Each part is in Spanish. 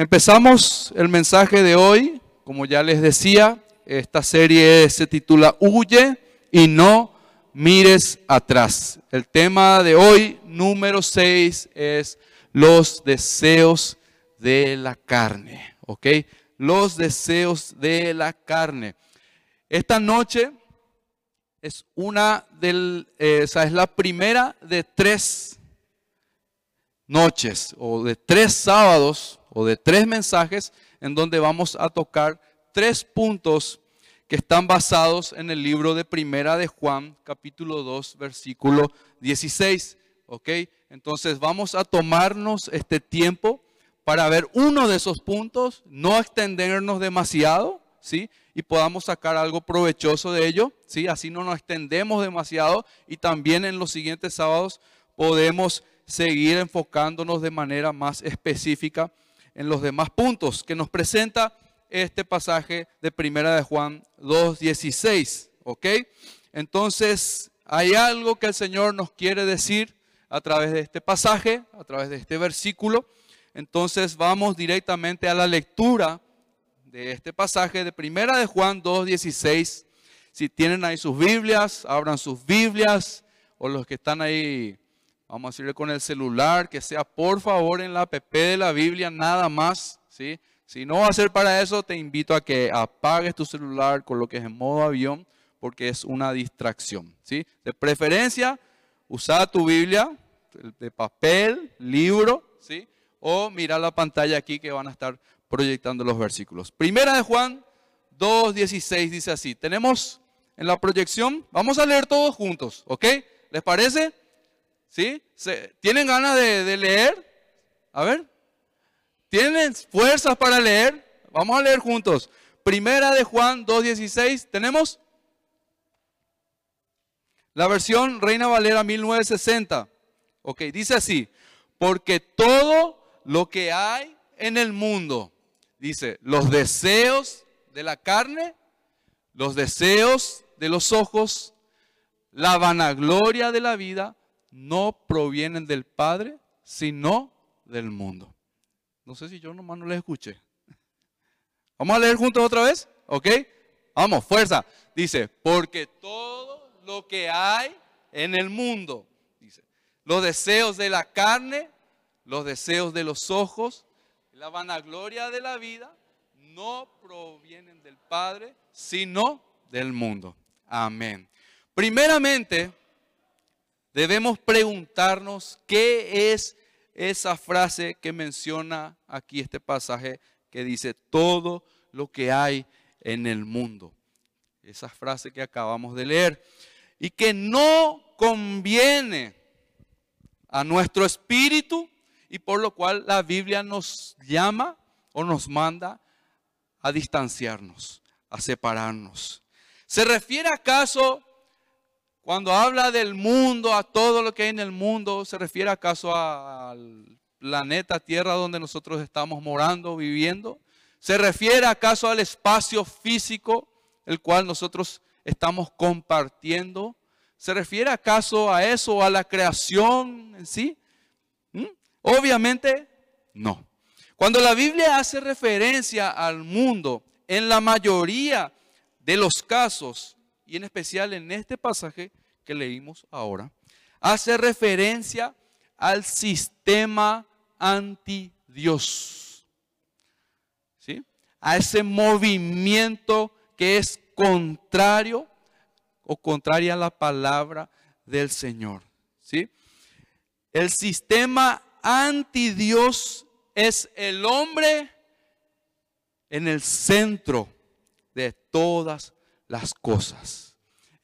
Empezamos el mensaje de hoy, como ya les decía, esta serie se titula Huye y no mires atrás. El tema de hoy, número 6, es los deseos de la carne, ¿ok? Los deseos de la carne. Esta noche es una del, eh, es la primera de tres noches o de tres sábados o de tres mensajes en donde vamos a tocar tres puntos que están basados en el libro de Primera de Juan, capítulo 2, versículo 16. ¿Ok? Entonces vamos a tomarnos este tiempo para ver uno de esos puntos, no extendernos demasiado, ¿sí? Y podamos sacar algo provechoso de ello, ¿sí? Así no nos extendemos demasiado y también en los siguientes sábados podemos seguir enfocándonos de manera más específica en los demás puntos que nos presenta este pasaje de Primera de Juan 2.16. ¿Ok? Entonces, hay algo que el Señor nos quiere decir a través de este pasaje, a través de este versículo. Entonces, vamos directamente a la lectura de este pasaje de Primera de Juan 2.16. Si tienen ahí sus Biblias, abran sus Biblias, o los que están ahí Vamos a decirle con el celular, que sea por favor en la app de la Biblia, nada más. ¿sí? Si no va a ser para eso, te invito a que apagues tu celular, coloques en modo avión, porque es una distracción. ¿sí? De preferencia, usa tu Biblia de papel, libro, ¿sí? o mira la pantalla aquí que van a estar proyectando los versículos. Primera de Juan 2.16 dice así. Tenemos en la proyección, vamos a leer todos juntos, ¿ok? ¿Les parece? ¿Sí? ¿Tienen ganas de, leer? A ver. ¿Tienen fuerzas para leer? Vamos a leer juntos. Primera de Juan 2.16. ¿Tenemos? La versión Reina Valera 1960. Ok, dice así. Porque todo lo que hay en el mundo, dice, los deseos de la carne, los deseos de los ojos, la vanagloria de la vida, no provienen del Padre, sino del mundo. No sé si yo nomás no les escuché. Vamos a leer juntos otra vez, ¿ok? Vamos, fuerza. Dice, porque todo lo que hay en el mundo, dice, los deseos de la carne, los deseos de los ojos, la vanagloria de la vida, no provienen del Padre, sino del mundo. Amén. Primeramente, debemos preguntarnos qué es esa frase que menciona aquí este pasaje que dice todo lo que hay en el mundo. Esa frase que acabamos de leer. Y que no conviene a nuestro espíritu y por lo cual la Biblia nos llama o nos manda a distanciarnos, a separarnos. ¿Se refiere acaso cuando habla del mundo, a todo lo que hay en el mundo, ¿se refiere acaso al planeta Tierra donde nosotros estamos morando, viviendo? ¿Se refiere acaso al espacio físico el cual nosotros estamos compartiendo? ¿Se refiere acaso a eso, a la creación en sí? ¿Mm? Obviamente no. Cuando la Biblia hace referencia al mundo, en la mayoría de los casos, y en especial en este pasaje que leímos ahora, hace referencia al sistema anti-Dios. ¿Sí? A ese movimiento que es contrario o contraria a la palabra del Señor. ¿Sí? El sistema anti-Dios es el hombre en el centro de todas las cosas.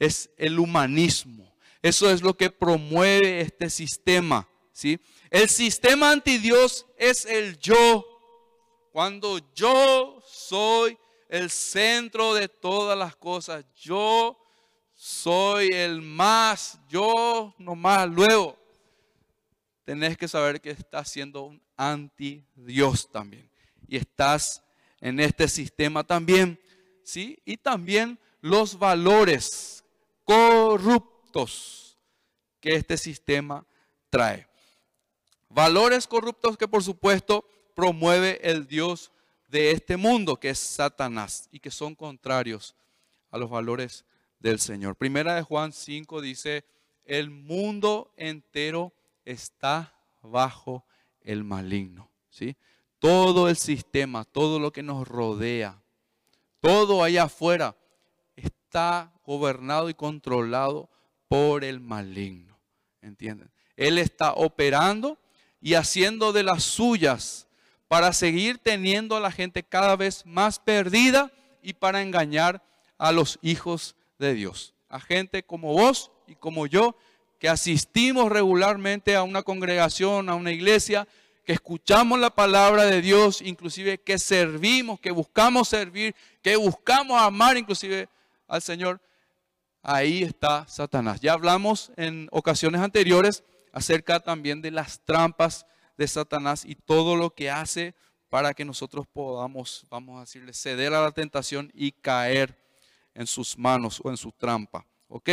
Es el humanismo. Eso es lo que promueve este sistema. ¿sí? El sistema anti Dios es el yo. Cuando yo soy el centro de todas las cosas, yo soy el más, yo nomás luego. Tenés que saber que estás siendo un anti Dios también. Y estás en este sistema también. ¿sí? Y también los valores corruptos que este sistema trae. Valores corruptos que por supuesto promueve el Dios de este mundo, que es Satanás, y que son contrarios a los valores del Señor. Primera de Juan 5 dice, el mundo entero está bajo el maligno. ¿sí? Todo el sistema, todo lo que nos rodea, todo allá afuera está gobernado y controlado por el maligno. ¿Entienden? Él está operando y haciendo de las suyas para seguir teniendo a la gente cada vez más perdida y para engañar a los hijos de Dios. A gente como vos y como yo que asistimos regularmente a una congregación, a una iglesia, que escuchamos la palabra de Dios, inclusive que servimos, que buscamos servir, que buscamos amar inclusive al Señor, ahí está Satanás. Ya hablamos en ocasiones anteriores acerca también de las trampas de Satanás y todo lo que hace para que nosotros podamos, vamos a decirle, ceder a la tentación y caer en sus manos o en su trampa. ¿Ok?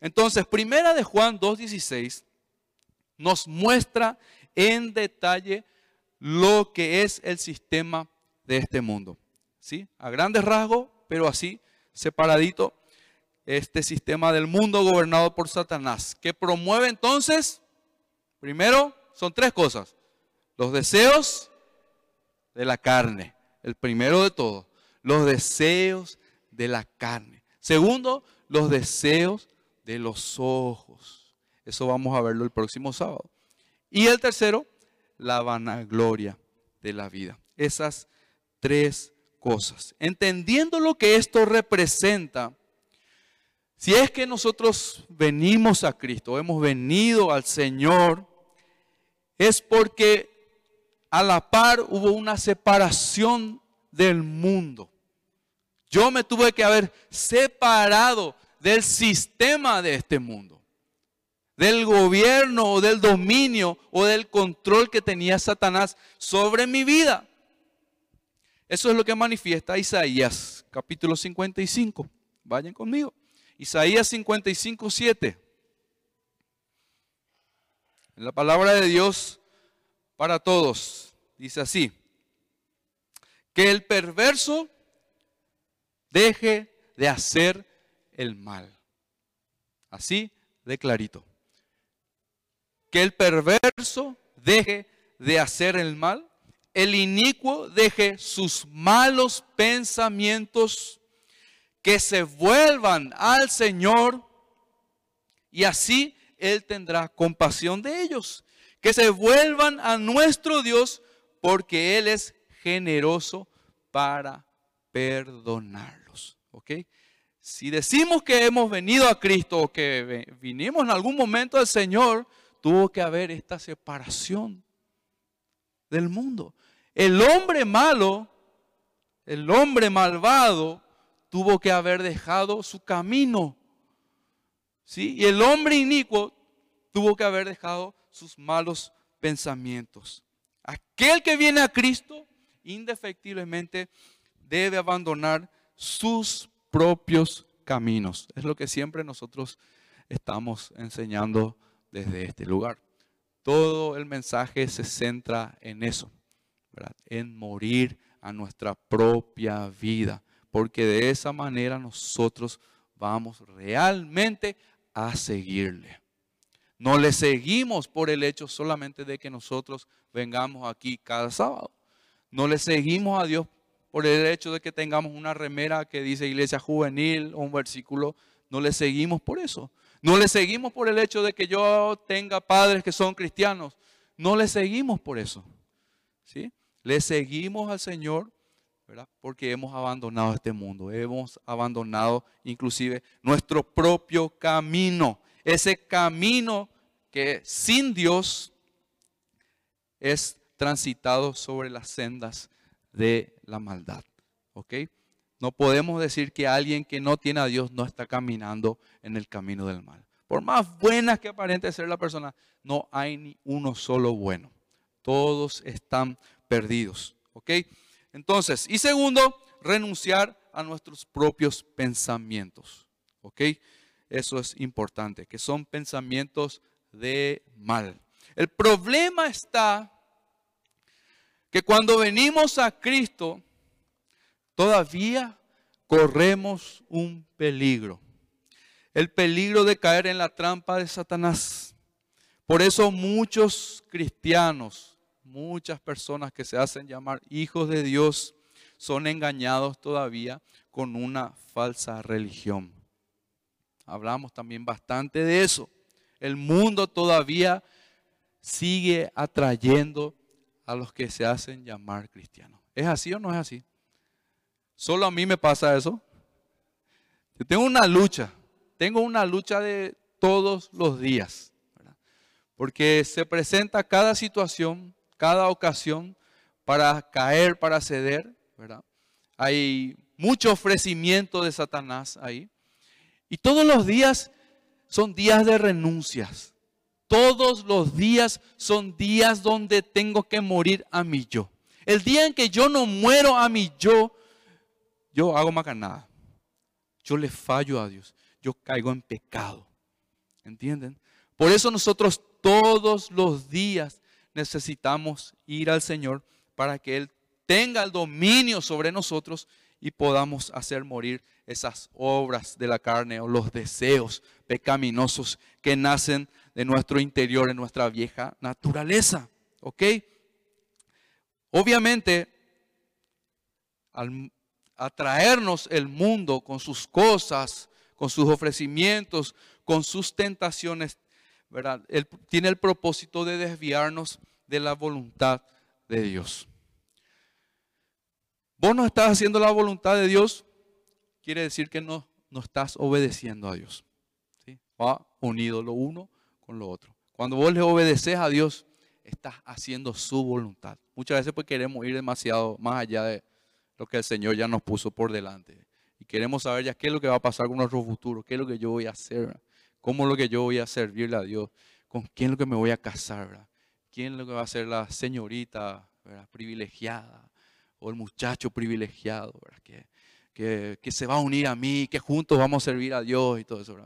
Entonces, primera de Juan 2.16 nos muestra en detalle lo que es el sistema de este mundo. ¿Sí? A grandes rasgos, pero así separadito, este sistema del mundo gobernado por Satanás, que promueve entonces, primero, son tres cosas. Los deseos de la carne, el primero de todos, los deseos de la carne. Segundo, los deseos de los ojos. Eso vamos a verlo el próximo sábado. Y el tercero, la vanagloria de la vida. Esas tres cosas. Entendiendo lo que esto representa, si es que nosotros venimos a Cristo, hemos venido al Señor, es porque a la par hubo una separación del mundo. Yo me tuve que haber separado del sistema de este mundo, del gobierno o del dominio o del control que tenía Satanás sobre mi vida. Eso es lo que manifiesta Isaías capítulo 55. Vayan conmigo. Isaías 55, 7. En la palabra de Dios para todos dice así, que el perverso deje de hacer el mal. Así de clarito. Que el perverso deje de hacer el mal, el inicuo deje sus malos pensamientos, que se vuelvan al Señor y así Él tendrá compasión de ellos. Que se vuelvan a nuestro Dios porque Él es generoso para perdonarlos. ¿Ok? Si decimos que hemos venido a Cristo o que vinimos en algún momento al Señor, tuvo que haber esta separación del mundo. El hombre malo, el hombre malvado, tuvo que haber dejado su camino. ¿sí? Y el hombre inicuo tuvo que haber dejado sus malos pensamientos. Aquel que viene a Cristo, indefectiblemente, debe abandonar sus propios caminos. Es lo que siempre nosotros estamos enseñando desde este lugar. Todo el mensaje se centra en eso, en morir a nuestra propia vida, porque de esa manera nosotros vamos realmente a seguirle. No le seguimos por el hecho solamente de que nosotros vengamos aquí cada sábado. No le seguimos a Dios por el hecho de que tengamos una remera que dice iglesia juvenil o un versículo, no le seguimos por eso. No le seguimos por el hecho de que yo tenga padres que son cristianos. No le seguimos por eso. ¿sí? Le seguimos al Señor ¿verdad? porque hemos abandonado este mundo. Hemos abandonado inclusive nuestro propio camino. Ese camino que sin Dios es transitado sobre las sendas de la maldad. ¿Ok? No podemos decir que alguien que no tiene a Dios no está caminando en el camino del mal. Por más buenas que aparente ser la persona, no hay ni uno solo bueno. Todos están perdidos. ¿Ok? Entonces, y segundo, renunciar a nuestros propios pensamientos. ¿Ok? Eso es importante, que son pensamientos de mal. El problema está que cuando venimos a Cristo, todavía corremos un peligro. El peligro de caer en la trampa de Satanás. Por eso muchos cristianos, muchas personas que se hacen llamar hijos de Dios, son engañados todavía con una falsa religión. Hablamos también bastante de eso. El mundo todavía sigue atrayendo a los que se hacen llamar cristianos. ¿Es así o no es así? Solo a mí me pasa eso. Yo tengo una lucha, tengo una lucha de todos los días, porque se presenta cada situación, cada ocasión para caer, para ceder. Hay mucho ofrecimiento de Satanás ahí. Y todos los días son días de renuncias. Todos los días son días donde tengo que morir a mi yo. El día en que yo no muero a mi yo, yo hago macanada. Yo le fallo a Dios. Yo caigo en pecado. ¿Entienden? Por eso nosotros todos los días necesitamos ir al Señor para que Él tenga el dominio sobre nosotros y podamos hacer morir esas obras de la carne o los deseos pecaminosos que nacen de nuestro interior, en nuestra vieja naturaleza. ¿Ok? Obviamente, al atraernos el mundo con sus cosas, con sus ofrecimientos, con sus tentaciones, ¿verdad? Él tiene el propósito de desviarnos de la voluntad de Dios. Vos no estás haciendo la voluntad de Dios, quiere decir que no, no estás obedeciendo a Dios. ¿sí? Va unido lo uno con lo otro. Cuando vos le obedeces a Dios, estás haciendo su voluntad. Muchas veces pues queremos ir demasiado más allá de lo que el Señor ya nos puso por delante. Y queremos saber ya qué es lo que va a pasar con nuestro futuro, qué es lo que yo voy a hacer, cómo lo que yo voy a servirle a Dios, con quién es lo que me voy a casar, quién es lo que va a ser la señorita privilegiada, o el muchacho privilegiado, Que, que, se va a unir a mí, que juntos vamos a servir a Dios y todo eso.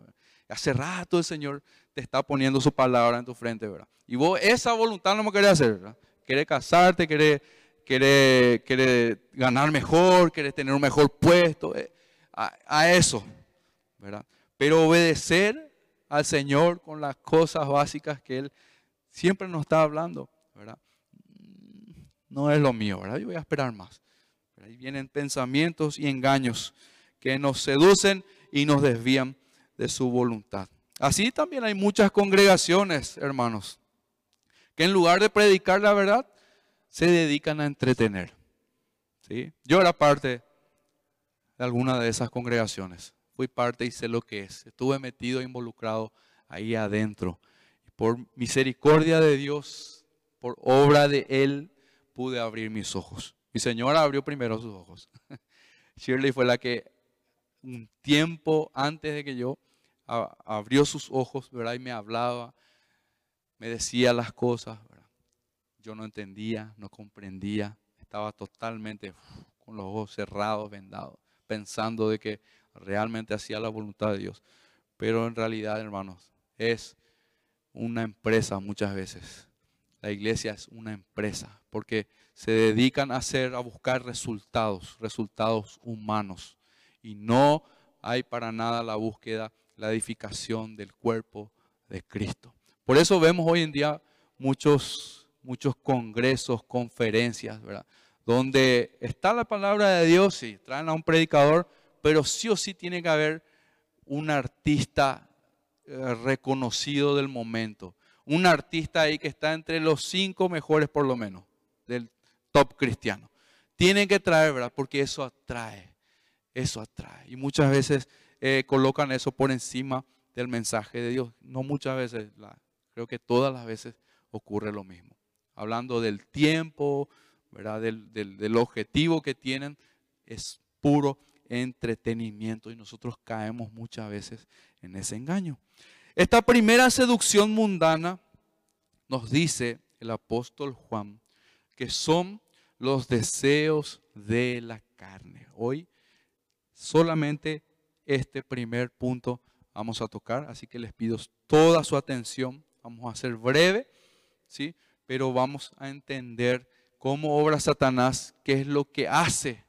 Hace rato el Señor te está poniendo su palabra en tu frente, ¿verdad? Y vos esa voluntad no me querés hacer, ¿verdad? Querés casarte, querés, querés, ganar mejor, querés tener un mejor puesto, eh, a, a eso, ¿verdad? Pero obedecer al Señor con las cosas básicas que Él siempre nos está hablando, ¿verdad? no es lo mío, ¿verdad? Yo voy a esperar más. ahí vienen pensamientos y engaños que nos seducen y nos desvían de su voluntad. Así también hay muchas congregaciones, hermanos, que en lugar de predicar la verdad, se dedican a entretener. ¿sí? Yo era parte de alguna de esas congregaciones. Fui parte y sé lo que es. Estuve metido, involucrado ahí adentro. Por misericordia de Dios, por obra de Él, pude abrir mis ojos. Mi señora abrió primero sus ojos. Shirley fue la que un tiempo antes de que yo abrió sus ojos, ¿verdad? Y me hablaba, me decía las cosas, Yo no entendía, no comprendía, estaba totalmente con los ojos cerrados, vendados, pensando de que realmente hacía la voluntad de Dios. Pero en realidad, hermanos, es una empresa muchas veces la iglesia es una empresa porque se dedican a hacer, a buscar resultados, resultados humanos. Y no hay para nada la búsqueda, la edificación del cuerpo de Cristo. Por eso vemos hoy en día muchos, muchos congresos, conferencias, ¿verdad? Donde está la palabra de Dios, y traen a un predicador, pero sí o sí tiene que haber un artista eh, reconocido del momento un artista ahí que está entre los cinco mejores por lo menos del top cristiano. Tienen que traer, ¿verdad? Porque eso atrae, eso atrae. Y muchas veces eh, colocan eso por encima del mensaje de Dios. No muchas veces, creo que todas las veces ocurre lo mismo. Hablando del tiempo, ¿verdad? Del, del objetivo que tienen, es puro entretenimiento y nosotros caemos muchas veces en ese engaño. Esta primera seducción mundana nos dice el apóstol Juan que son los deseos de la carne. Hoy solamente este primer punto vamos a tocar, así que les pido toda su atención. Vamos a ser breve, ¿sí? Pero vamos a entender cómo obra Satanás, qué es lo que hace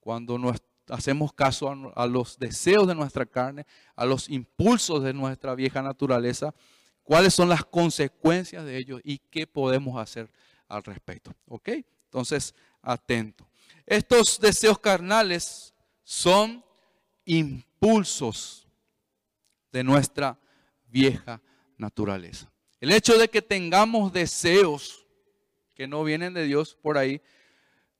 cuando hacemos caso a, a los deseos de nuestra carne, a los impulsos de nuestra vieja naturaleza, cuáles son las consecuencias de ello y qué podemos hacer al respecto. ¿Ok? Entonces, atento. Estos deseos carnales son impulsos de nuestra vieja naturaleza. El hecho de que tengamos deseos que no vienen de Dios por ahí,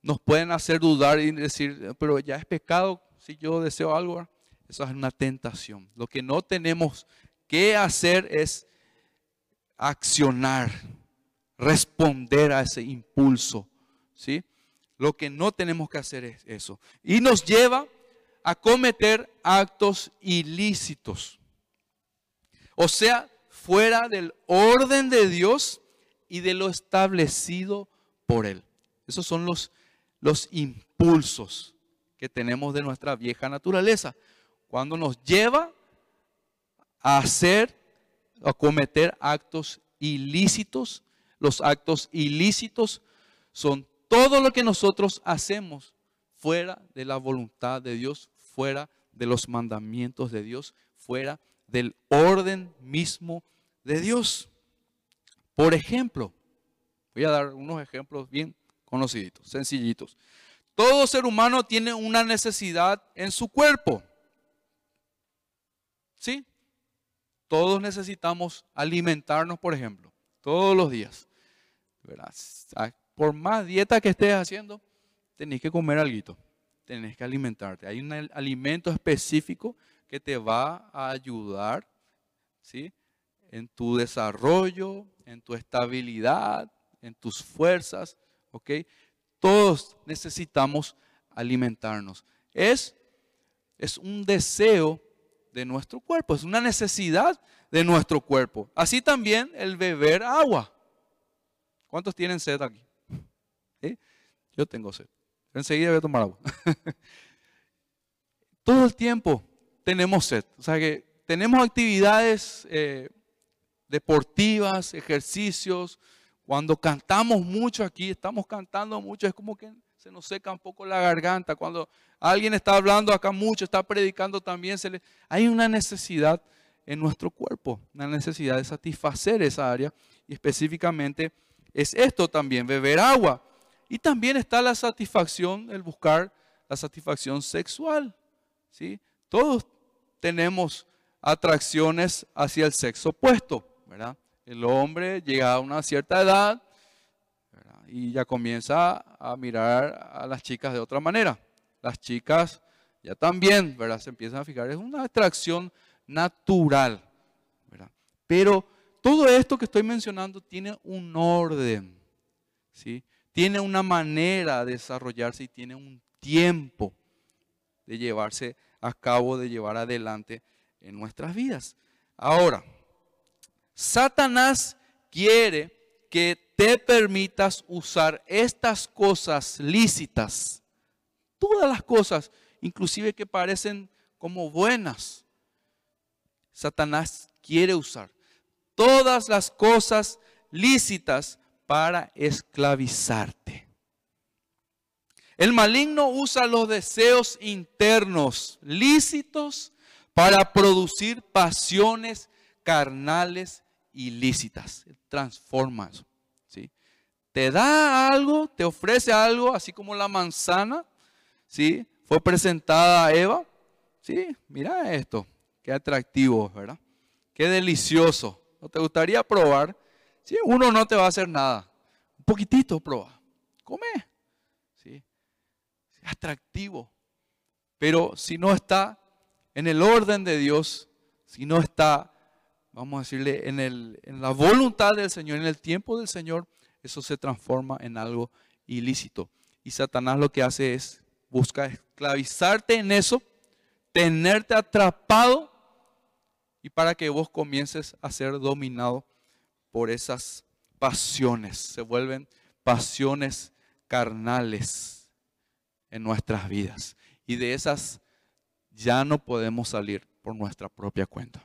nos pueden hacer dudar y decir, pero ya es pecado si yo deseo algo. Eso es una tentación. Lo que no tenemos que hacer es accionar, responder a ese impulso. ¿sí? Lo que no tenemos que hacer es eso. Y nos lleva a cometer actos ilícitos. O sea, fuera del orden de Dios y de lo establecido por Él. Esos son los, los impulsos que tenemos de nuestra vieja naturaleza. Cuando nos lleva a hacer, a cometer actos ilícitos, los actos ilícitos son todo lo que nosotros hacemos fuera de la voluntad de Dios, fuera de los mandamientos de Dios, fuera del orden mismo de Dios. Por ejemplo, voy a dar unos ejemplos bien conocidos, sencillitos. Todo ser humano tiene una necesidad en su cuerpo. ¿Sí? Todos necesitamos alimentarnos, por ejemplo, todos los días. Por más dieta que estés haciendo, tenés que comer algo, tenés que alimentarte. Hay un alimento específico que te va a ayudar, ¿sí? En tu desarrollo, en tu estabilidad, en tus fuerzas, ¿ok? Todos necesitamos alimentarnos. Es, es un deseo de nuestro cuerpo, es una necesidad de nuestro cuerpo. Así también el beber agua. ¿Cuántos tienen sed aquí? Yo tengo sed. Enseguida voy a tomar agua. Todo el tiempo tenemos sed. O sea que tenemos actividades eh, deportivas, ejercicios. Cuando cantamos mucho aquí, estamos cantando mucho, es como que se nos seca un poco la garganta. Cuando alguien está hablando acá mucho, está predicando también, se le, hay una necesidad en nuestro cuerpo, una necesidad de satisfacer esa área. Y específicamente es esto también, beber agua. Y también está la satisfacción, el buscar la satisfacción sexual. ¿sí? Todos tenemos atracciones hacia el sexo opuesto, ¿verdad? El hombre llega a una cierta edad y ya comienza a mirar a las chicas de otra manera. Las chicas ya también, ¿verdad? Se empiezan a fijar, es una atracción natural, ¿verdad? Pero todo esto que estoy mencionando tiene un orden, ¿sí? Tiene una manera de desarrollarse y tiene un tiempo de llevarse a cabo, de llevar adelante en nuestras vidas. Ahora, Satanás quiere que te permitas usar estas cosas lícitas, todas las cosas, inclusive que parecen como buenas. Satanás quiere usar todas las cosas lícitas para esclavizarte. El maligno usa los deseos internos lícitos para producir pasiones carnales ilícitas. Transforma eso. ¿sí? Te da algo, te ofrece algo, así como la manzana, ¿sí? Fue presentada a Eva. ¿sí? Mira esto, qué atractivo, ¿verdad? Qué delicioso. ¿No te gustaría probar? Si uno no te va a hacer nada. Un poquitito prueba. Come atractivo. Pero si no está en el orden de Dios, si no está, vamos a decirle, en, el, en la voluntad del Señor, en el tiempo del Señor, eso se transforma en algo ilícito. Y Satanás lo que hace es buscar esclavizarte en eso, tenerte atrapado y para que vos comiences a ser dominado por esas pasiones. Se vuelven pasiones carnales en nuestras vidas. Y de esas ya no podemos salir por nuestra propia cuenta.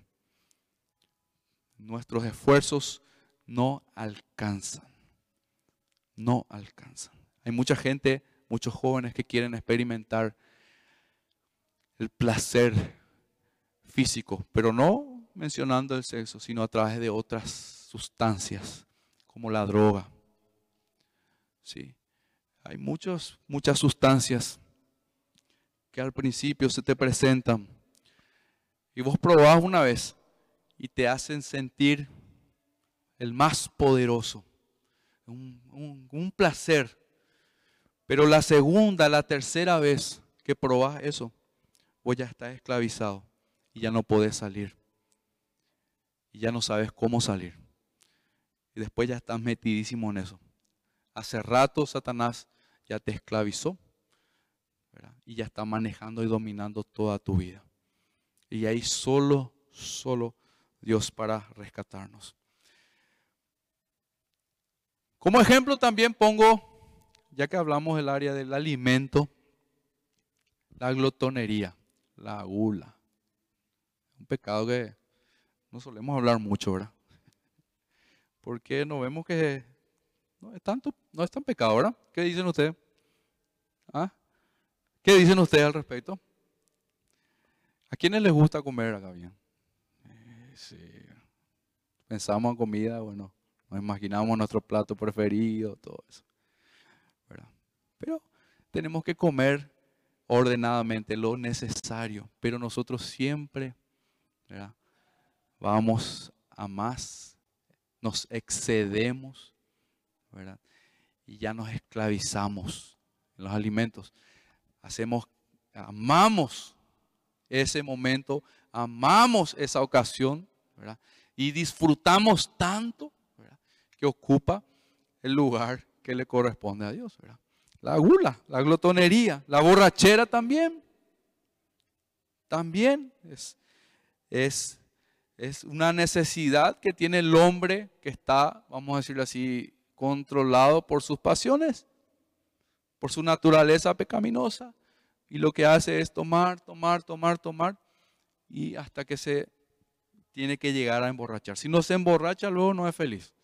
Nuestros esfuerzos no alcanzan. No alcanzan. Hay mucha gente, muchos jóvenes que quieren experimentar el placer físico, pero no mencionando el sexo, sino a través de otras sustancias, como la droga. Sí. Hay muchos, muchas sustancias que al principio se te presentan y vos probás una vez y te hacen sentir el más poderoso, un, un placer. Pero la segunda, la tercera vez que probás eso, vos ya estás esclavizado y ya no podés salir. Y ya no sabes cómo salir. Y después ya estás metidísimo en eso. Hace rato Satanás ya te esclavizó y ya está manejando y dominando toda tu vida. Y hay solo, solo Dios para rescatarnos. Como ejemplo también pongo, ya que hablamos del área del alimento, la glotonería la gula. Un pecado que no solemos hablar mucho, ¿verdad? Porque no vemos que no es, tanto, no es tan pecado, ¿verdad? ¿Qué dicen ustedes? ¿Ah? ¿Qué dicen ustedes al respecto? ¿A quiénes les gusta comer acá bien? Eh, sí. Pensamos en comida, bueno, nos imaginamos nuestro plato preferido, todo eso. Pero tenemos que comer ordenadamente lo necesario, pero nosotros siempre vamos a más, nos excedemos y ya nos esclavizamos en los alimentos. Hacemos, amamos ese momento, amamos esa ocasión y disfrutamos tanto que ocupa el lugar que le corresponde a Dios. La gula, la glotonería, la borrachera también. También es, es, es una necesidad que tiene el hombre que está, vamos a decirlo así, controlado por sus pasiones, por su naturaleza pecaminosa. Y lo que hace es tomar, tomar, tomar, tomar, y hasta que se tiene que llegar a emborrachar. Si no se emborracha, luego no es feliz.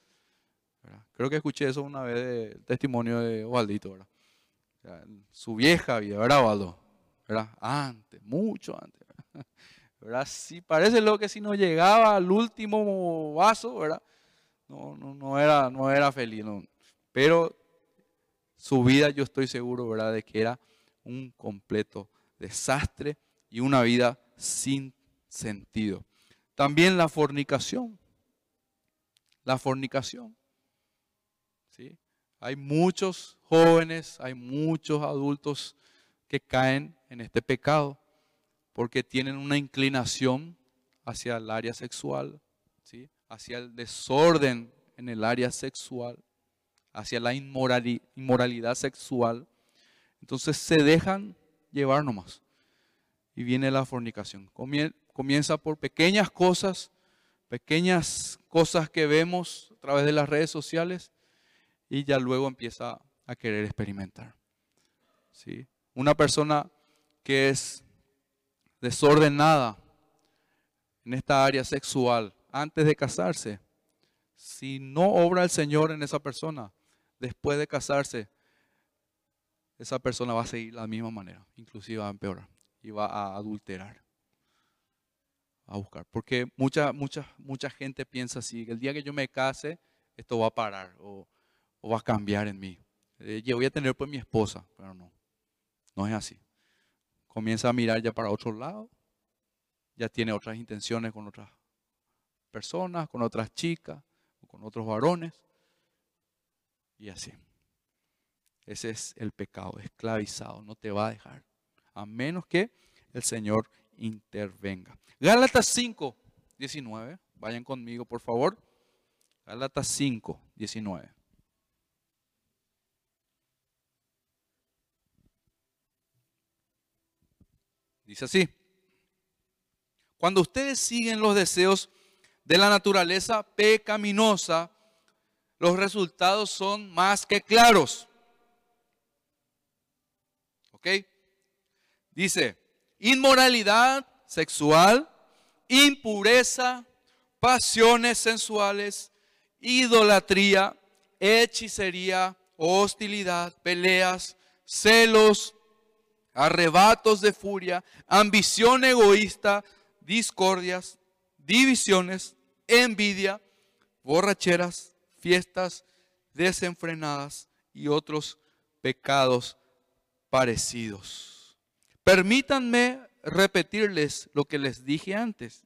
Creo que escuché eso una vez del testimonio de Ovaldito. ¿verdad? su vieja vida, ¿verdad, Waldo? ¿Verdad? Antes, mucho antes. ¿Verdad? Sí, parece lo que si no llegaba al último vaso, ¿verdad? No, no, no, era, no era feliz. Pero su vida yo estoy seguro, ¿verdad? De que era un completo desastre y una vida sin sentido. También la fornicación. La fornicación. ¿Sí? Hay muchos jóvenes, hay muchos adultos que caen en este pecado porque tienen una inclinación hacia el área sexual. Hacia el desorden en el área sexual, hacia la inmoralidad sexual. Entonces se dejan llevar nomás. Y viene la fornicación. Comienza por pequeñas cosas, pequeñas cosas que vemos a través de las redes sociales y ya luego empieza a querer experimentar. ¿Sí? Una persona que es desordenada en esta área sexual antes de casarse, si no obra el Señor en esa persona, después de casarse, esa persona va a seguir la misma manera, inclusive va a empeorar y va a adulterar, a buscar. Porque mucha, mucha, mucha gente piensa así, el día que yo me case, esto va a parar. O va a cambiar en mí. Eh, yo voy a tener pues mi esposa, pero no, no es así. Comienza a mirar ya para otro lado, ya tiene otras intenciones con otras personas, con otras chicas, con otros varones, y así. Ese es el pecado, esclavizado, no te va a dejar, a menos que el Señor intervenga. Gálatas 5, 19, vayan conmigo por favor. Gálatas 5, 19. Dice así. Cuando ustedes siguen los deseos de la naturaleza pecaminosa, los resultados son más que claros. ¿Ok? Dice, inmoralidad sexual, impureza, pasiones sensuales, idolatría, hechicería, hostilidad, peleas, celos, arrebatos de furia, ambición egoísta, discordias, divisiones, envidia, borracheras, fiestas desenfrenadas y otros pecados parecidos. Permítanme repetirles lo que les dije antes.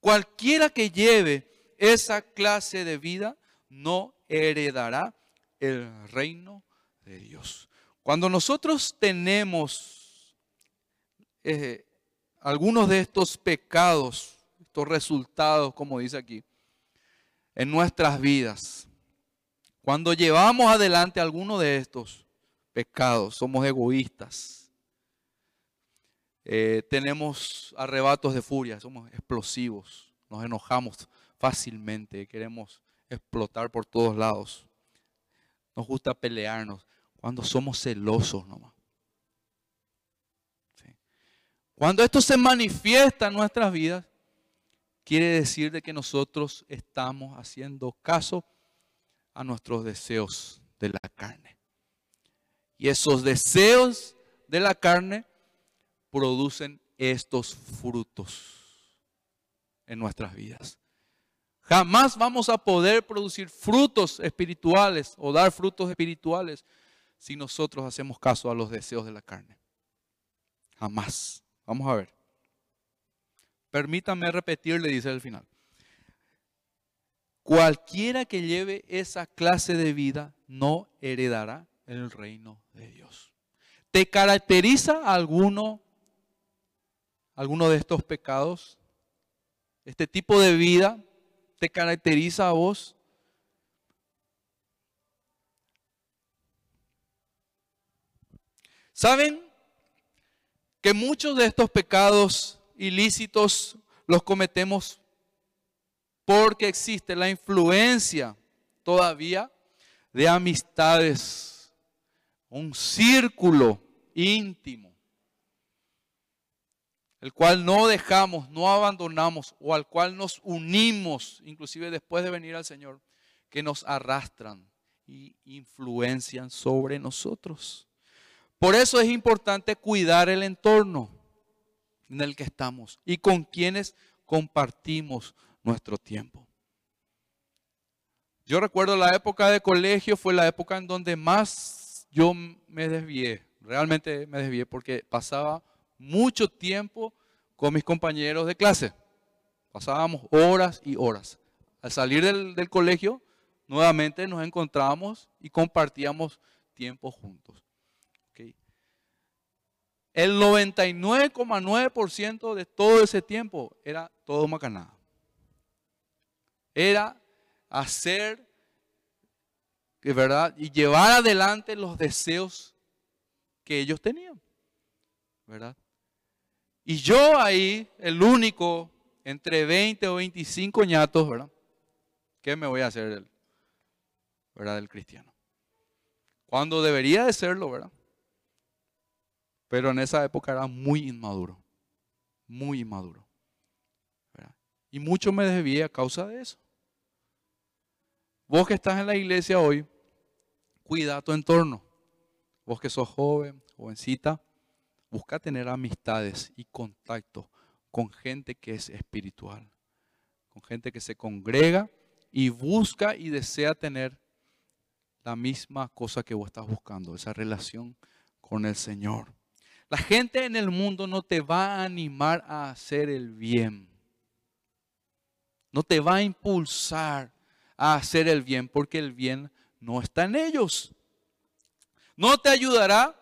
Cualquiera que lleve esa clase de vida no heredará el reino de Dios. Cuando nosotros tenemos eh, algunos de estos pecados, estos resultados, como dice aquí, en nuestras vidas, cuando llevamos adelante alguno de estos pecados, somos egoístas, eh, tenemos arrebatos de furia, somos explosivos, nos enojamos fácilmente, queremos explotar por todos lados, nos gusta pelearnos, cuando somos celosos nomás. Cuando esto se manifiesta en nuestras vidas, quiere decir de que nosotros estamos haciendo caso a nuestros deseos de la carne. Y esos deseos de la carne producen estos frutos en nuestras vidas. Jamás vamos a poder producir frutos espirituales o dar frutos espirituales si nosotros hacemos caso a los deseos de la carne. Jamás. Vamos a ver. Permítame repetirle, dice al final. Cualquiera que lleve esa clase de vida no heredará el reino de Dios. ¿Te caracteriza alguno, alguno de estos pecados? ¿Este tipo de vida te caracteriza a vos? ¿Saben que muchos de estos pecados ilícitos los cometemos porque existe la influencia todavía de amistades, un círculo íntimo, el cual no dejamos, no abandonamos o al cual nos unimos, inclusive después de venir al Señor, que nos arrastran y influencian sobre nosotros. Por eso es importante cuidar el entorno en el que estamos y con quienes compartimos nuestro tiempo. Yo recuerdo la época de colegio, fue la época en donde más yo me desvié, realmente me desvié porque pasaba mucho tiempo con mis compañeros de clase. Pasábamos horas y horas. Al salir del, del colegio, nuevamente nos encontrábamos y compartíamos tiempo juntos. El 99,9% de todo ese tiempo era todo macanada. Era hacer, ¿verdad? Y llevar adelante los deseos que ellos tenían, ¿verdad? Y yo ahí, el único, entre 20 o 25 ñatos, ¿verdad? ¿Qué me voy a hacer del, ¿verdad? Del cristiano. Cuando debería de serlo, ¿verdad? Pero en esa época era muy inmaduro, muy inmaduro. Y mucho me desvié a causa de eso. Vos que estás en la iglesia hoy, cuida tu entorno. Vos que sos joven, jovencita, busca tener amistades y contacto con gente que es espiritual, con gente que se congrega y busca y desea tener la misma cosa que vos estás buscando, esa relación con el Señor. La gente en el mundo no te va a animar a hacer el bien. No te va a impulsar a hacer el bien porque el bien no está en ellos. No te ayudará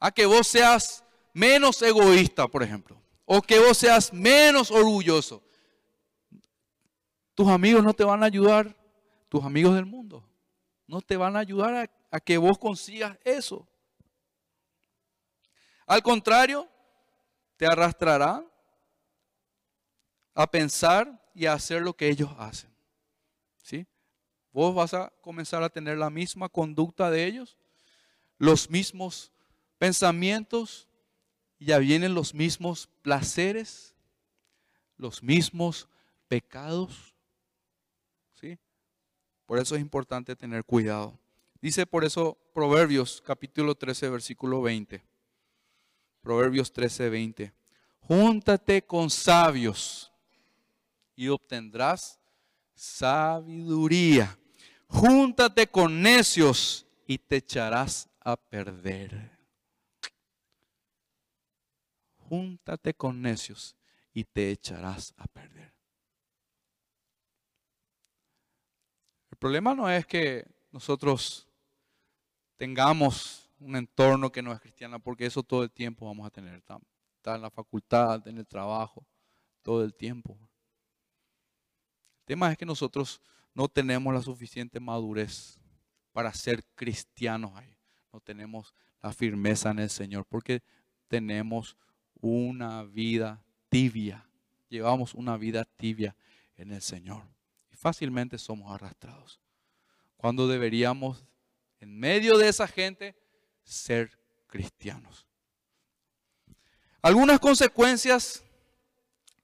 a que vos seas menos egoísta, por ejemplo, o que vos seas menos orgulloso. Tus amigos no te van a ayudar, tus amigos del mundo, no te van a ayudar a, a que vos consigas eso. Al contrario, te arrastrará a pensar y a hacer lo que ellos hacen. ¿Sí? Vos vas a comenzar a tener la misma conducta de ellos, los mismos pensamientos, y ya vienen los mismos placeres, los mismos pecados. ¿Sí? Por eso es importante tener cuidado. Dice por eso Proverbios capítulo 13, versículo 20. Proverbios 13, 20. Júntate con sabios y obtendrás sabiduría. Júntate con necios y te echarás a perder. Júntate con necios y te echarás a perder. El problema no es que nosotros tengamos un entorno que no es cristiano, porque eso todo el tiempo vamos a tener. Está en la facultad, en el trabajo, todo el tiempo. El tema es que nosotros no tenemos la suficiente madurez para ser cristianos ahí. No tenemos la firmeza en el Señor porque tenemos una vida tibia. Llevamos una vida tibia en el Señor. Y fácilmente somos arrastrados. Cuando deberíamos, en medio de esa gente, ser cristianos. Algunas consecuencias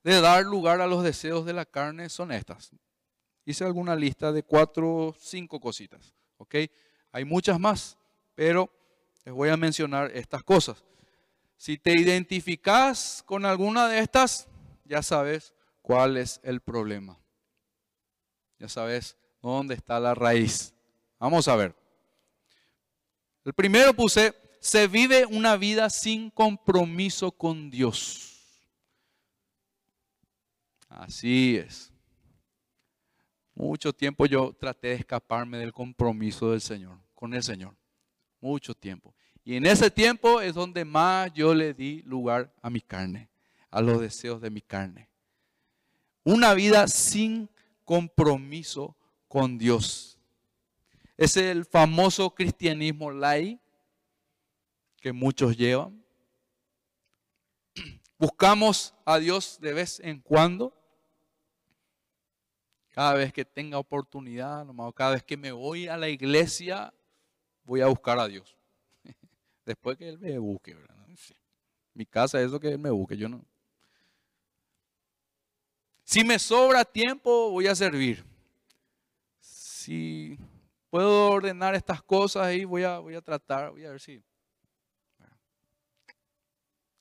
de dar lugar a los deseos de la carne son estas. Hice alguna lista de cuatro cinco cositas. ¿ok? Hay muchas más, pero les voy a mencionar estas cosas. Si te identificas con alguna de estas, ya sabes cuál es el problema. Ya sabes dónde está la raíz. Vamos a ver. El primero puse, se vive una vida sin compromiso con Dios. Así es. Mucho tiempo yo traté de escaparme del compromiso del Señor, con el Señor. Mucho tiempo. Y en ese tiempo es donde más yo le di lugar a mi carne, a los deseos de mi carne. Una vida sin compromiso con Dios. Es el famoso cristianismo lai que muchos llevan. Buscamos a Dios de vez en cuando cada vez que tenga oportunidad, cada vez que me voy a la iglesia, voy a buscar a Dios. Después que Él me busque, ¿verdad? Mi casa es eso que Él me busque, yo no. Si me sobra tiempo, voy a servir. Si puedo ordenar estas cosas ahí, voy a, voy a tratar, voy a ver si.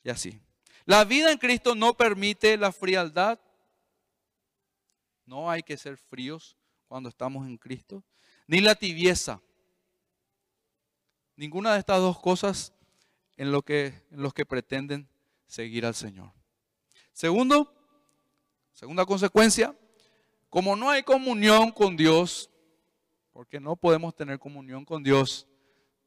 Y así. La vida en Cristo no permite la frialdad no hay que ser fríos cuando estamos en Cristo, ni la tibieza. Ninguna de estas dos cosas en lo que, en los que pretenden seguir al Señor. Segundo, segunda consecuencia, como no hay comunión con Dios, porque no podemos tener comunión con Dios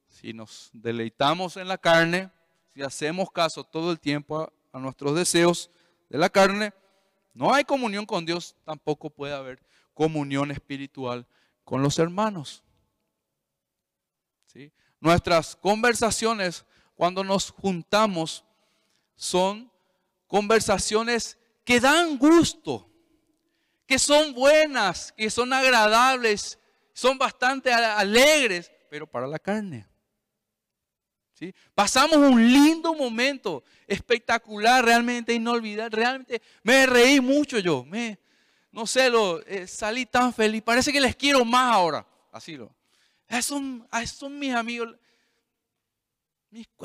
si nos deleitamos en la carne, si hacemos caso todo el tiempo a, nuestros deseos de la carne, no hay comunión con Dios, tampoco puede haber comunión espiritual con los hermanos. Nuestras conversaciones cuando nos juntamos son conversaciones que dan gusto, que son buenas, que son agradables, son bastante alegres, pero para la carne. Pasamos un lindo momento, espectacular, realmente inolvidable. Realmente me reí mucho yo. Me, no sé, lo, eh, salí tan feliz. Parece que les quiero más ahora. Así lo. Son, son mis amigos.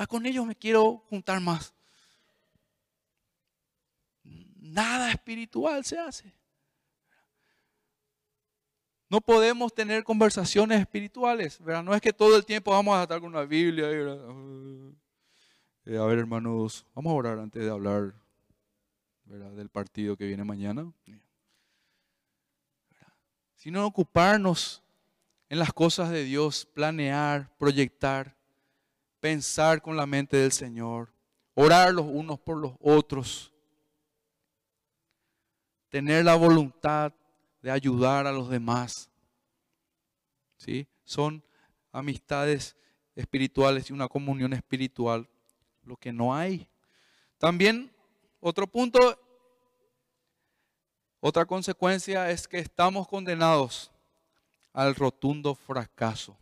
con ellos me quiero juntar más. Nada espiritual se hace. No podemos tener conversaciones espirituales, ¿verdad? No es que todo el tiempo vamos a estar con una Biblia. Eh, a ver, hermanos, vamos a orar antes de hablar del partido que viene mañana. Sino ocuparnos en las cosas de Dios, planear, proyectar, pensar con la mente del Señor, orar los unos por los otros, tener la voluntad de ayudar a los demás. ¿Sí? Son amistades espirituales y una comunión espiritual lo que no hay. También otro punto, otra consecuencia es que estamos condenados al rotundo fracaso.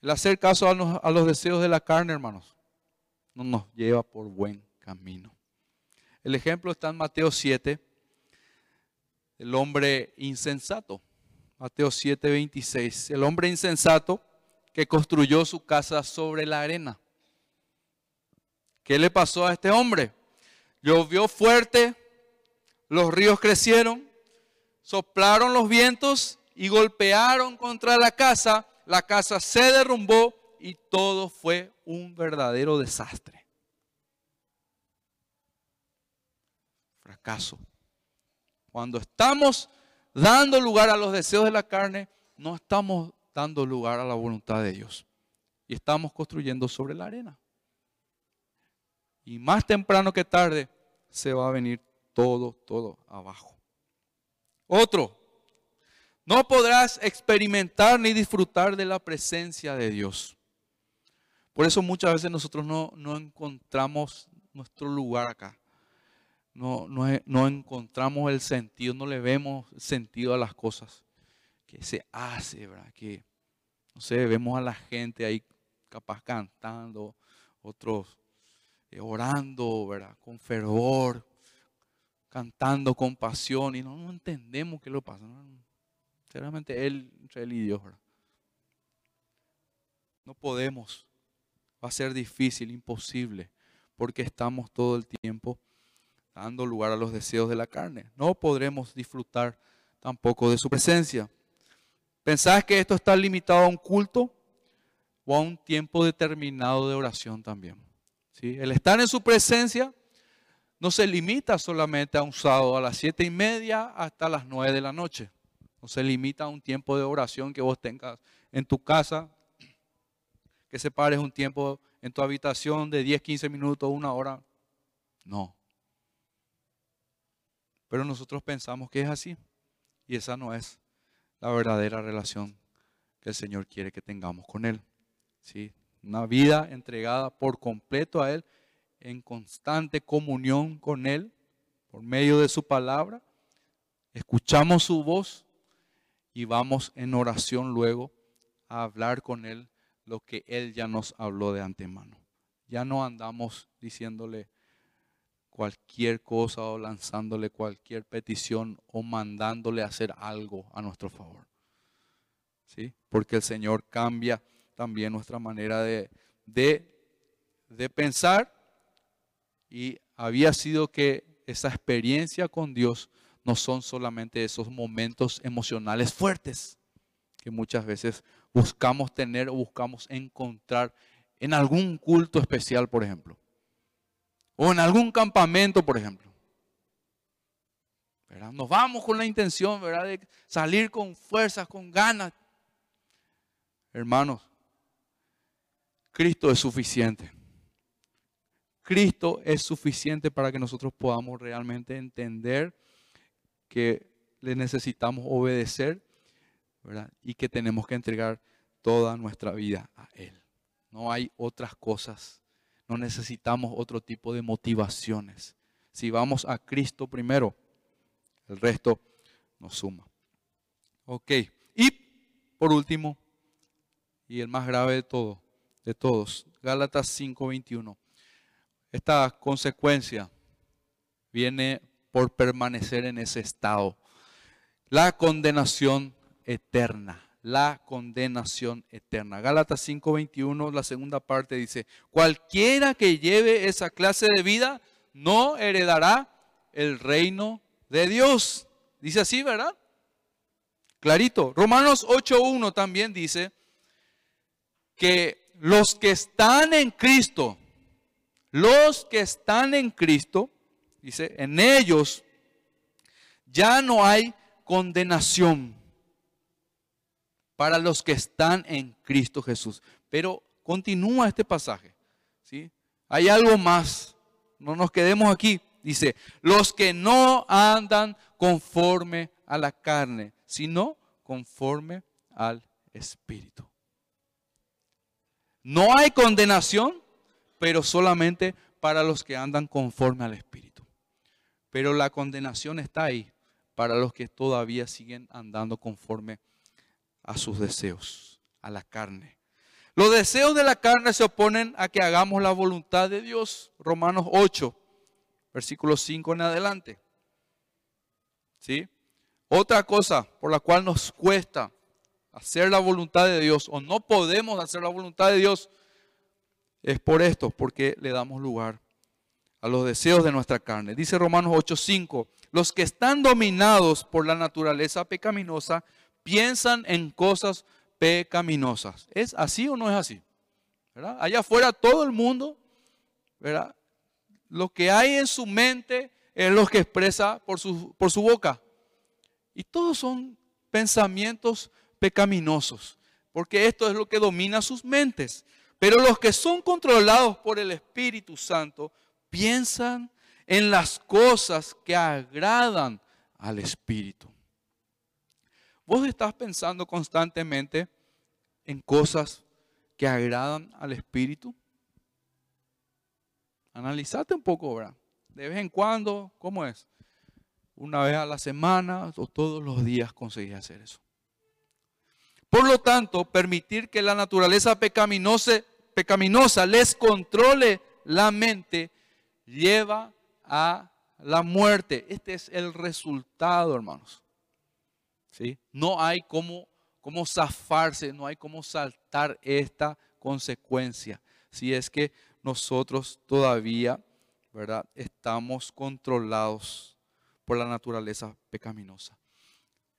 El hacer caso a los, a los deseos de la carne, hermanos, no nos lleva por buen camino. El ejemplo está en Mateo 7, el hombre insensato. Mateo 7, 26. El hombre insensato que construyó su casa sobre la arena. ¿Qué le pasó a este hombre? Llovió fuerte, los ríos crecieron, soplaron los vientos y golpearon contra la casa. La casa se derrumbó y todo fue un verdadero desastre. Fracaso. Cuando estamos dando lugar a los deseos de la carne, no estamos dando lugar a la voluntad de Dios. Y estamos construyendo sobre la arena. Y más temprano que tarde se va a venir todo, todo abajo. Otro, no podrás experimentar ni disfrutar de la presencia de Dios. Por eso muchas veces nosotros no, no encontramos nuestro lugar acá no, no, encontramos el sentido, no le vemos sentido a las cosas que se hace, ¿verdad? Que, no sé, vemos a la gente ahí capaz cantando, otros eh, orando, ¿verdad? Con fervor, cantando con pasión y no, no entendemos qué lo pasa. Sinceramente, él, entre él y Dios, ¿verdad? No podemos, va a ser difícil, imposible, porque estamos todo el tiempo dando lugar a los deseos de la carne. No podremos disfrutar tampoco de su presencia. ¿Pensás que esto está limitado a un culto o a un tiempo determinado de oración también? ¿Sí? El estar en su presencia no se limita solamente a un sábado a las siete y media hasta las nueve de la noche. No se limita a un tiempo de oración que vos tengas en tu casa, que separes un tiempo en tu habitación de 10, 15 minutos, una hora. No. Pero nosotros pensamos que es así. Y esa no es la verdadera relación que el Señor quiere que tengamos con Él. ¿Sí? Una vida entregada por completo a Él, en constante comunión con Él, por medio de su palabra. Escuchamos su voz y vamos en oración luego a hablar con Él lo que Él ya nos habló de antemano. Ya no andamos diciéndole, cualquier cosa o lanzándole cualquier petición o mandándole hacer algo a nuestro favor. ¿Sí? Porque el Señor cambia también nuestra manera de, de, de pensar y había sido que esa experiencia con Dios no son solamente esos momentos emocionales fuertes que muchas veces buscamos tener o buscamos encontrar en algún culto especial, por ejemplo. O en algún campamento, por ejemplo. Nos vamos con la intención de salir con fuerzas, con ganas. Hermanos, Cristo es suficiente. Cristo es suficiente para que nosotros podamos realmente entender que le necesitamos obedecer y que tenemos que entregar toda nuestra vida a Él. No hay otras cosas no necesitamos otro tipo de motivaciones. Si vamos a Cristo primero, el resto nos suma. Ok. Y por último, y el más grave de todo, de todos, Gálatas 5:21. Esta consecuencia viene por permanecer en ese estado. La condenación eterna la condenación eterna. Gálatas 5:21, la segunda parte dice, cualquiera que lleve esa clase de vida no heredará el reino de Dios. Dice así, ¿verdad? Clarito. Romanos 8:1 también dice que los que están en Cristo, los que están en Cristo, dice, en ellos ya no hay condenación para los que están en Cristo Jesús. Pero continúa este pasaje. ¿sí? Hay algo más. No nos quedemos aquí. Dice, los que no andan conforme a la carne, sino conforme al Espíritu. No hay condenación, pero solamente para los que andan conforme al Espíritu. Pero la condenación está ahí para los que todavía siguen andando conforme a sus deseos, a la carne. Los deseos de la carne se oponen a que hagamos la voluntad de Dios. Romanos 8, versículo 5 en adelante. ¿Sí? Otra cosa por la cual nos cuesta hacer la voluntad de Dios o no podemos hacer la voluntad de Dios es por esto, porque le damos lugar a los deseos de nuestra carne. Dice Romanos 8:5, los que están dominados por la naturaleza pecaminosa piensan en cosas pecaminosas. ¿Es así o no es así? Allá afuera todo el mundo. Lo que hay en su mente es lo que expresa por su, por su boca. Y todos son pensamientos pecaminosos, porque esto es lo que domina sus mentes. Pero los que son controlados por el Espíritu Santo piensan en las cosas que agradan al Espíritu. Vos estás pensando constantemente en cosas que agradan al Espíritu. Analizate un poco, ¿verdad? De vez en cuando, ¿cómo es? Una vez a la semana o todos los días conseguís hacer eso. Por lo tanto, permitir que la naturaleza pecaminosa les controle la mente lleva a la muerte. Este es el resultado, hermanos. No hay cómo, cómo zafarse, no hay cómo saltar esta consecuencia. Si es que nosotros todavía, ¿verdad? Estamos controlados por la naturaleza pecaminosa.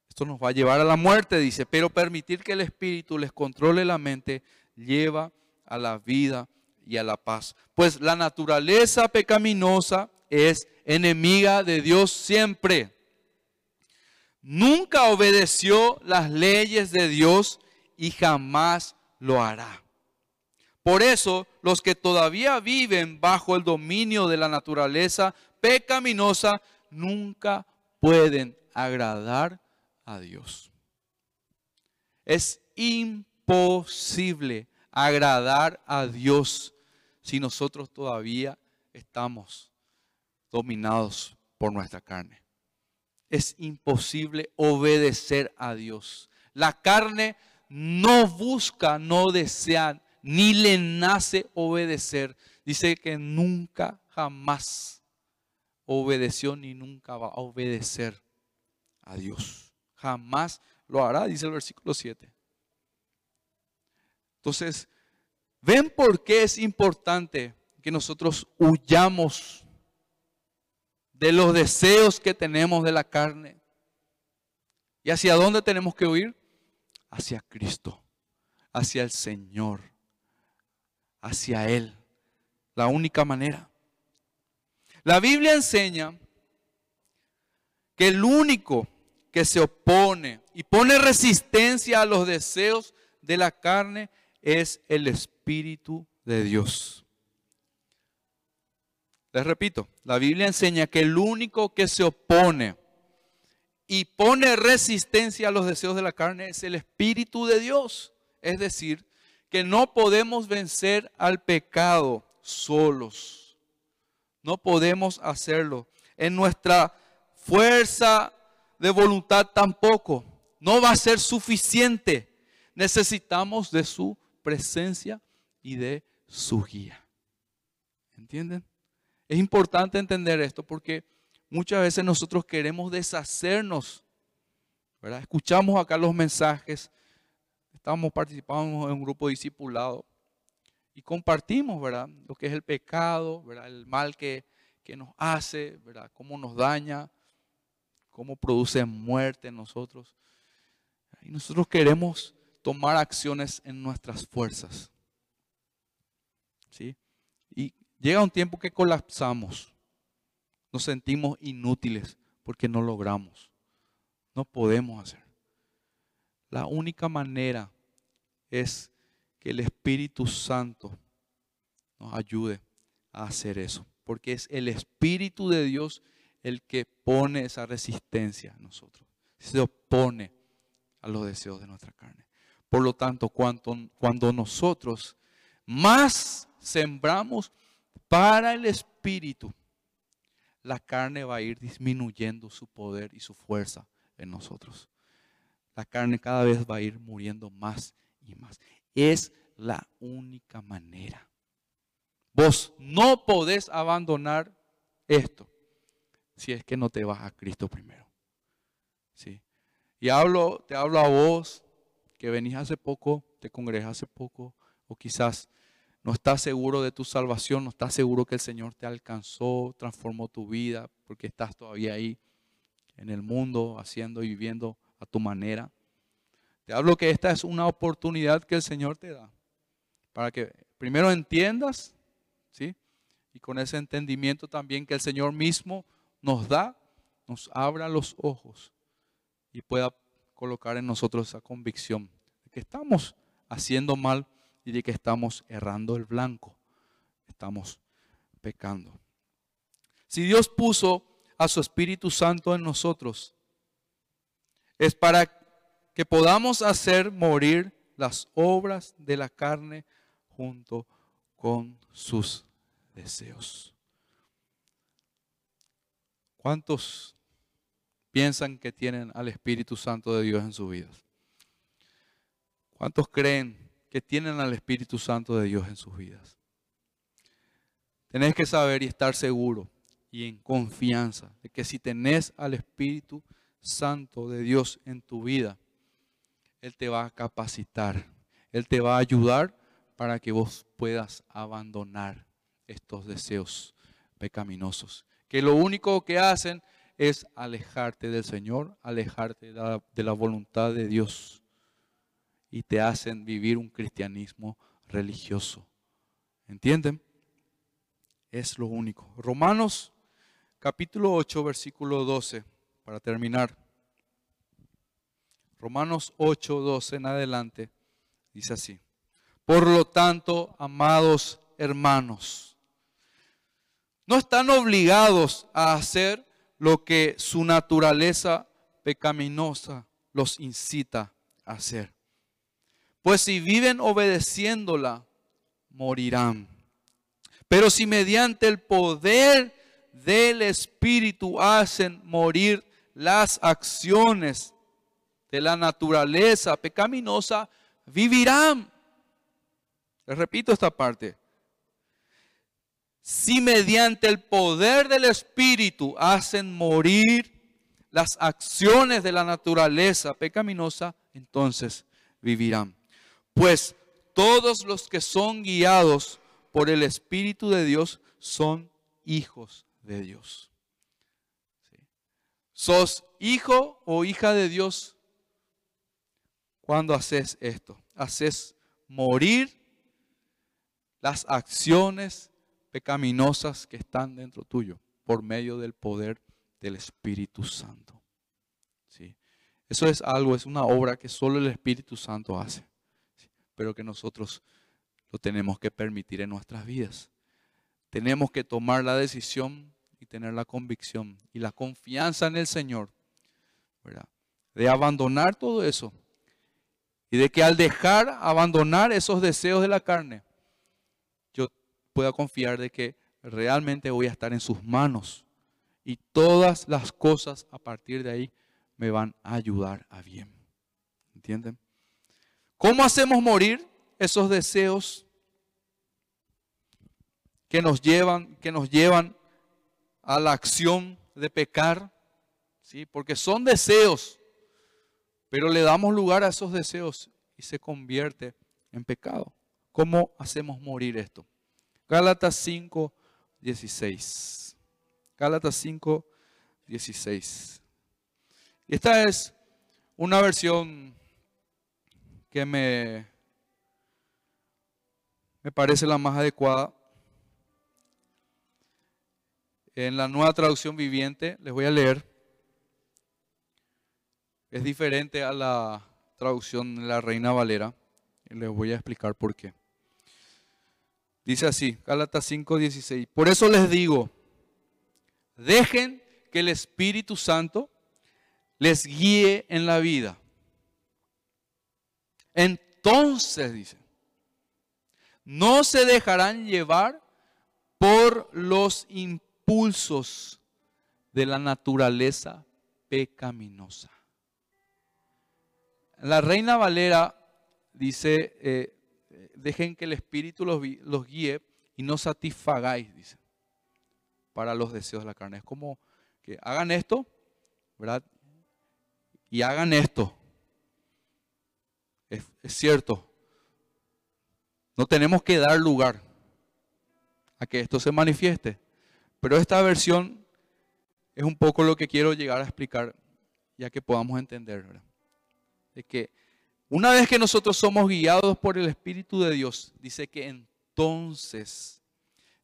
Esto nos va a llevar a la muerte, dice, pero permitir que el Espíritu les controle la mente lleva a la vida y a la paz. Pues la naturaleza pecaminosa es enemiga de Dios siempre. Nunca obedeció las leyes de Dios y jamás lo hará. Por eso, los que todavía viven bajo el dominio de la naturaleza pecaminosa nunca pueden agradar a Dios. Es imposible agradar a Dios si nosotros todavía estamos dominados por nuestra carne. Es imposible obedecer a Dios. La carne no busca, no desea, ni le nace obedecer. Dice que nunca, jamás obedeció ni nunca va a obedecer a Dios jamás lo hará, dice el versículo 7. Entonces, ¿ven por qué es importante que nosotros huyamos de los deseos que tenemos de la carne? ¿Y hacia dónde tenemos que huir? Hacia Cristo, hacia el Señor, hacia Él. La única manera. La Biblia enseña que el único que se opone y pone resistencia a los deseos de la carne es el Espíritu de Dios. Les repito, la Biblia enseña que el único que se opone y pone resistencia a los deseos de la carne es el Espíritu de Dios. Es decir, que no podemos vencer al pecado solos. No podemos hacerlo. En nuestra fuerza de voluntad tampoco. No va a ser suficiente. Necesitamos de su presencia y de su guía. ¿Entienden? Es importante entender esto porque muchas veces nosotros queremos deshacernos. ¿verdad? Escuchamos acá los mensajes. Estamos participando en un grupo discipulado y compartimos, ¿verdad? Lo que es el pecado, ¿verdad? El mal que, que nos hace, ¿verdad? Cómo nos daña, cómo produce muerte en nosotros. Y nosotros queremos tomar acciones en nuestras fuerzas. ¿Sí? Llega un tiempo que colapsamos. Nos sentimos inútiles porque no logramos. No podemos hacer. La única manera es que el Espíritu Santo nos ayude a hacer eso. Porque es el Espíritu de Dios el que pone esa resistencia a nosotros. Se opone a los deseos de nuestra carne. Por lo tanto, cuando, cuando nosotros más sembramos para el Espíritu, la carne va a ir disminuyendo su poder y su fuerza en nosotros. La carne cada vez va a ir muriendo más y más. Es la única manera. Vos no podés abandonar esto si es que no te vas a Cristo primero. ¿sí? Y te hablo a vos que venís hace poco, te congregas hace poco, o quizás no estás seguro de tu salvación, no estás seguro que el Señor te alcanzó, transformó tu vida, porque estás todavía ahí en el mundo, haciendo y viviendo a tu manera. Te hablo que esta es una oportunidad que el Señor te da para que primero entiendas, ¿sí? Y con ese entendimiento también que el Señor mismo nos da, nos abra los ojos y pueda colocar en nosotros esa convicción de que estamos haciendo mal y de que estamos errando el blanco, estamos pecando. Si Dios puso a su Espíritu Santo en nosotros, es para que podamos hacer morir las obras de la carne junto con sus deseos. ¿Cuántos piensan que tienen al Espíritu Santo de Dios en sus vidas? ¿Cuántos creen que tienen al Espíritu Santo de Dios en sus vidas. Tenés que saber y estar seguro y en confianza de que si tenés al Espíritu Santo de Dios en tu vida, Él te va a capacitar, Él te va a ayudar para que vos puedas abandonar estos deseos pecaminosos, que lo único que hacen es alejarte del Señor, alejarte de la, de la voluntad de Dios y te hacen vivir un cristianismo religioso. ¿Entienden? Es lo único. Romanos capítulo 8, versículo 12, para terminar. Romanos 8, 12 en adelante, dice así. Por lo tanto, amados hermanos, no están obligados a hacer lo que su naturaleza pecaminosa los incita a hacer. Pues si viven obedeciéndola, morirán. Pero si mediante el poder del Espíritu hacen morir las acciones de la naturaleza pecaminosa, vivirán. Les repito esta parte. Si mediante el poder del Espíritu hacen morir las acciones de la naturaleza pecaminosa, entonces vivirán. Pues todos los que son guiados por el Espíritu de Dios son hijos de Dios. ¿Sos hijo o hija de Dios cuando haces esto? Haces morir las acciones pecaminosas que están dentro tuyo por medio del poder del Espíritu Santo. ¿Sí? Eso es algo, es una obra que solo el Espíritu Santo hace pero que nosotros lo tenemos que permitir en nuestras vidas. Tenemos que tomar la decisión y tener la convicción y la confianza en el Señor. De abandonar todo eso y de que al dejar abandonar esos deseos de la carne, yo pueda confiar de que realmente voy a estar en sus manos y todas las cosas a partir de ahí me van a ayudar a bien. ¿Entienden? ¿Cómo hacemos morir esos deseos que nos llevan, que nos llevan a la acción de pecar? ¿Sí? Porque son deseos, pero le damos lugar a esos deseos y se convierte en pecado. ¿Cómo hacemos morir esto? Gálatas 5, 16. Gálatas 5, 16. Esta es una versión que me, me parece la más adecuada. En la nueva traducción viviente, les voy a leer. Es diferente a la traducción de la Reina Valera. Y les voy a explicar por qué. Dice así, Gálatas 5:16. Por eso les digo, dejen que el Espíritu Santo les guíe en la vida. Entonces, dice, no se dejarán llevar por los impulsos de la naturaleza pecaminosa. La reina Valera dice, eh, dejen que el Espíritu los, los, guíe y no satisfagáis, dice, para los deseos de la carne. Es como que hagan esto, ¿verdad? y hagan esto. Es, cierto, no tenemos que dar lugar a que esto se manifieste. Pero esta versión es un poco lo que quiero llegar a explicar, ya que podamos entender. De que una vez que nosotros somos guiados por el Espíritu de Dios, dice que entonces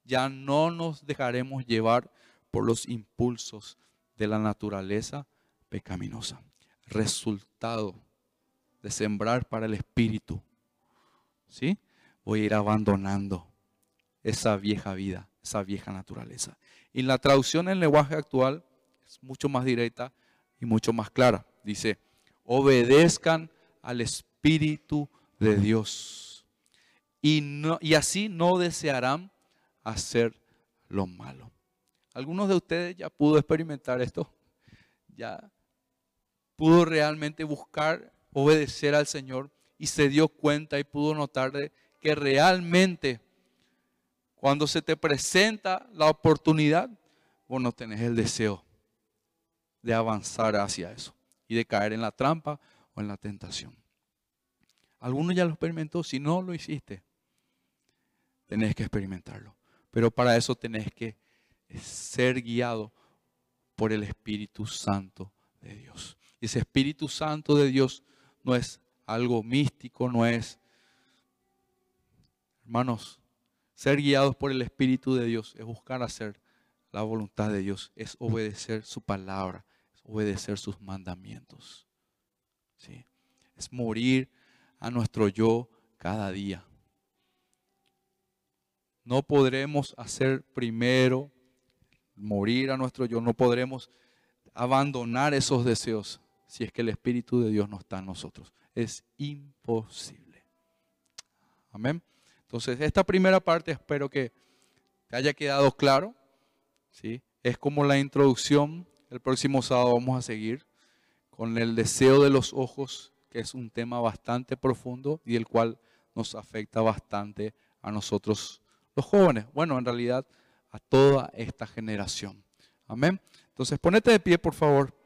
ya no nos dejaremos llevar por los impulsos de la naturaleza pecaminosa. Resultado de sembrar para el Espíritu. ¿Sí? Voy a ir abandonando esa vieja vida, esa vieja naturaleza. Y la traducción en lenguaje actual es mucho más directa y mucho más clara. Dice, obedezcan al Espíritu de Dios. Y, no, y así no desearán hacer lo malo. ¿Algunos de ustedes ya pudo experimentar esto? ¿Ya pudo realmente buscar obedecer al Señor y se dio cuenta y pudo notar de que realmente cuando se te presenta la oportunidad, vos no tenés el deseo de avanzar hacia eso y de caer en la trampa o en la tentación. Algunos ya lo experimentó, si no lo hiciste, tenés que experimentarlo. Pero para eso tenés que ser guiado por el Espíritu Santo de Dios. Y ese Espíritu Santo de Dios no es algo místico, no es, hermanos, ser guiados por el Espíritu de Dios es buscar hacer la voluntad de Dios, es obedecer su palabra, obedecer sus mandamientos. ¿Sí? Es morir a nuestro yo cada día. No podremos hacer primero morir a nuestro yo, no podremos abandonar esos deseos si es que el Espíritu de Dios no está en nosotros. Es imposible. Amén. Entonces, esta primera parte espero que te haya quedado claro. ¿sí? Es como la introducción. El próximo sábado vamos a seguir con el deseo de los ojos, que es un tema bastante profundo y el cual nos afecta bastante a nosotros los jóvenes. Bueno, en realidad a toda esta generación. Amén. Entonces, ponete de pie, por favor.